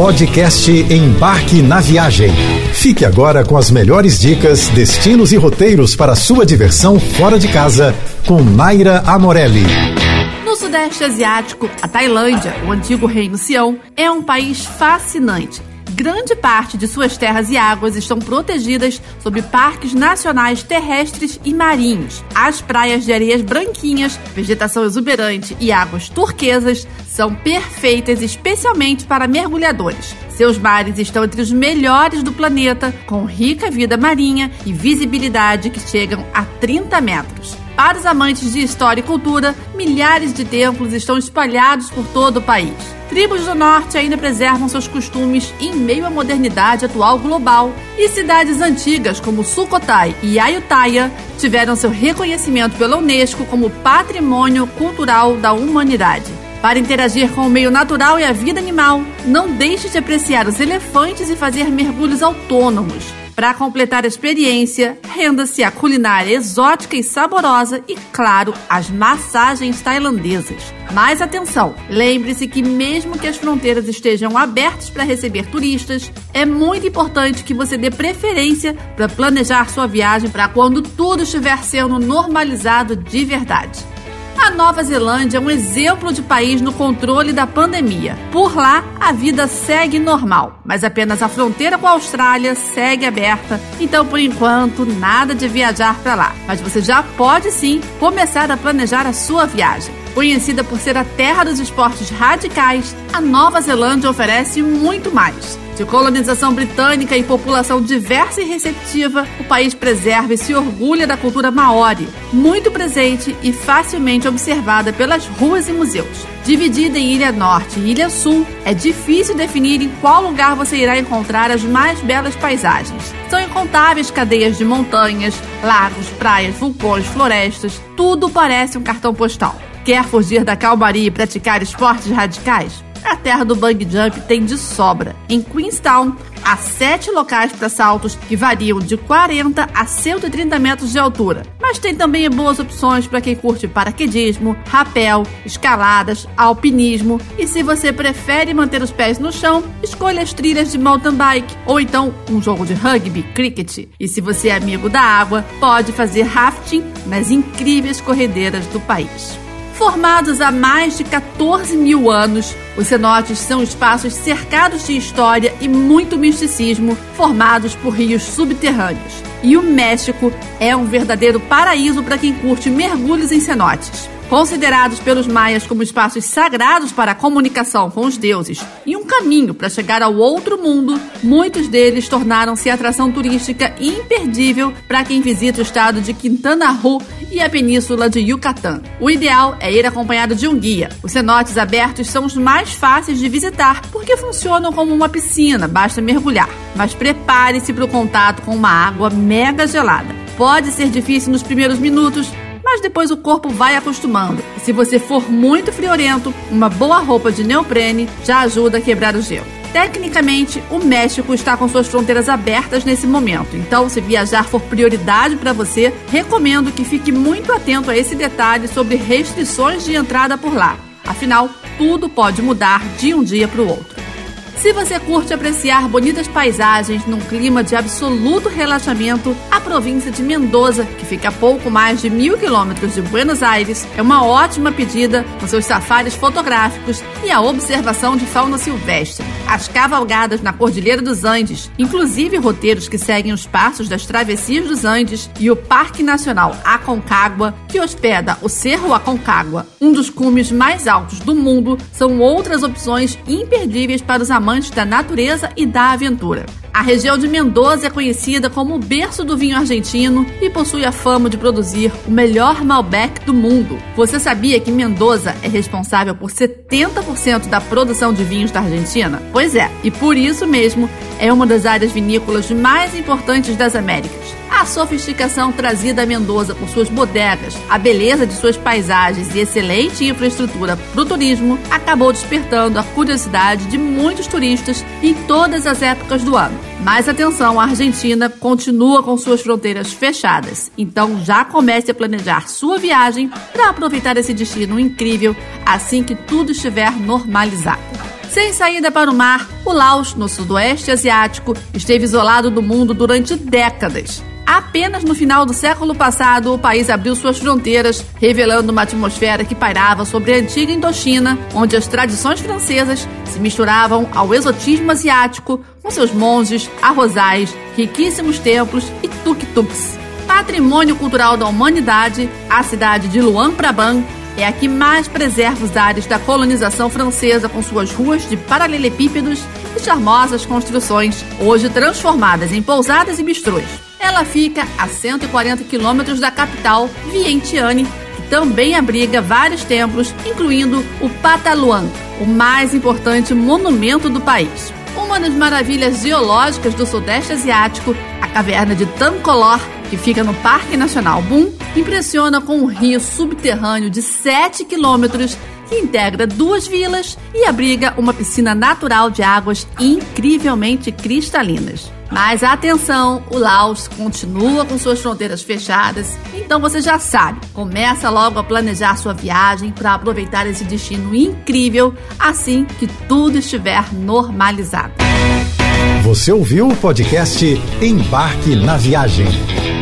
Podcast Embarque na Viagem. Fique agora com as melhores dicas, destinos e roteiros para sua diversão fora de casa com Naira Amorelli. No Sudeste Asiático, a Tailândia, o antigo Reino Sião, é um país fascinante grande parte de suas terras e águas estão protegidas sob parques nacionais terrestres e marinhos. As praias de areias branquinhas, vegetação exuberante e águas turquesas são perfeitas especialmente para mergulhadores. Seus mares estão entre os melhores do planeta, com rica vida marinha e visibilidade que chegam a 30 metros. Para os amantes de história e cultura, milhares de templos estão espalhados por todo o país. Tribos do norte ainda preservam seus costumes em meio à modernidade atual global, e cidades antigas como Sukhothai e Ayutthaya tiveram seu reconhecimento pela Unesco como Patrimônio Cultural da Humanidade. Para interagir com o meio natural e a vida animal, não deixe de apreciar os elefantes e fazer mergulhos autônomos. Para completar a experiência, renda-se à culinária exótica e saborosa e, claro, as massagens tailandesas. Mas atenção, lembre-se que mesmo que as fronteiras estejam abertas para receber turistas, é muito importante que você dê preferência para planejar sua viagem para quando tudo estiver sendo normalizado de verdade. A Nova Zelândia é um exemplo de país no controle da pandemia. Por lá, a vida segue normal, mas apenas a fronteira com a Austrália segue aberta. Então, por enquanto, nada de viajar para lá. Mas você já pode sim começar a planejar a sua viagem. Conhecida por ser a terra dos esportes radicais, a Nova Zelândia oferece muito mais. De colonização britânica e população diversa e receptiva, o país preserva e se orgulha da cultura maori, muito presente e facilmente observada pelas ruas e museus. Dividida em Ilha Norte e Ilha Sul, é difícil definir em qual lugar você irá encontrar as mais belas paisagens. São incontáveis cadeias de montanhas, lagos, praias, vulcões, florestas, tudo parece um cartão postal. Quer fugir da calmaria e praticar esportes radicais? A terra do bang jump tem de sobra. Em Queenstown, há sete locais para saltos que variam de 40 a 130 metros de altura. Mas tem também boas opções para quem curte paraquedismo, rapel, escaladas, alpinismo. E se você prefere manter os pés no chão, escolha as trilhas de mountain bike ou então um jogo de rugby, cricket. E se você é amigo da água, pode fazer rafting nas incríveis corredeiras do país. Formados há mais de 14 mil anos, os cenotes são espaços cercados de história e muito misticismo, formados por rios subterrâneos. E o México é um verdadeiro paraíso para quem curte mergulhos em cenotes. Considerados pelos maias como espaços sagrados para a comunicação com os deuses e um caminho para chegar ao outro mundo, muitos deles tornaram-se atração turística imperdível para quem visita o estado de Quintana Roo e a península de Yucatán. O ideal é ir acompanhado de um guia. Os cenotes abertos são os mais fáceis de visitar porque funcionam como uma piscina, basta mergulhar. Mas prepare-se para o contato com uma água mega gelada. Pode ser difícil nos primeiros minutos, mas depois o corpo vai acostumando. E se você for muito friorento, uma boa roupa de neoprene já ajuda a quebrar o gelo. Tecnicamente, o México está com suas fronteiras abertas nesse momento, então, se viajar for prioridade para você, recomendo que fique muito atento a esse detalhe sobre restrições de entrada por lá. Afinal, tudo pode mudar de um dia para o outro. Se você curte apreciar bonitas paisagens num clima de absoluto relaxamento, a província de Mendoza, que fica a pouco mais de mil quilômetros de Buenos Aires, é uma ótima pedida com seus safaris fotográficos e a observação de fauna silvestre. As cavalgadas na Cordilheira dos Andes, inclusive roteiros que seguem os passos das travessias dos Andes e o Parque Nacional Aconcagua, que hospeda o Cerro Aconcagua, um dos cumes mais altos do mundo, são outras opções imperdíveis para os amantes da natureza e da aventura. A região de Mendoza é conhecida como o berço do vinho argentino e possui a fama de produzir o melhor Malbec do mundo. Você sabia que Mendoza é responsável por 70% da produção de vinhos da Argentina? Pois é, e por isso mesmo é uma das áreas vinícolas mais importantes das Américas. A sofisticação trazida a Mendoza por suas bodegas, a beleza de suas paisagens e excelente infraestrutura para o turismo acabou despertando a curiosidade de muitos turistas em todas as épocas do ano. Mas atenção, a Argentina continua com suas fronteiras fechadas, então já comece a planejar sua viagem para aproveitar esse destino incrível assim que tudo estiver normalizado. Sem saída para o mar, o Laos, no sudoeste asiático, esteve isolado do mundo durante décadas. Apenas no final do século passado, o país abriu suas fronteiras, revelando uma atmosfera que pairava sobre a antiga Indochina, onde as tradições francesas se misturavam ao exotismo asiático, com seus monges, arrozais, riquíssimos templos e tuk-tuks. Patrimônio cultural da humanidade, a cidade de Luang Prabang é a que mais preserva os ares da colonização francesa com suas ruas de paralelepípedos e charmosas construções, hoje transformadas em pousadas e bistrôs. Ela fica a 140 quilômetros da capital, Vientiane, que também abriga vários templos, incluindo o Pataluan, o mais importante monumento do país. Uma das maravilhas geológicas do Sudeste Asiático, a caverna de Tancolor, que fica no Parque Nacional Bum, impressiona com um rio subterrâneo de 7 quilômetros que integra duas vilas e abriga uma piscina natural de águas incrivelmente cristalinas. Mas atenção, o Laos continua com suas fronteiras fechadas, então você já sabe, começa logo a planejar sua viagem para aproveitar esse destino incrível assim que tudo estiver normalizado. Você ouviu o podcast Embarque na Viagem.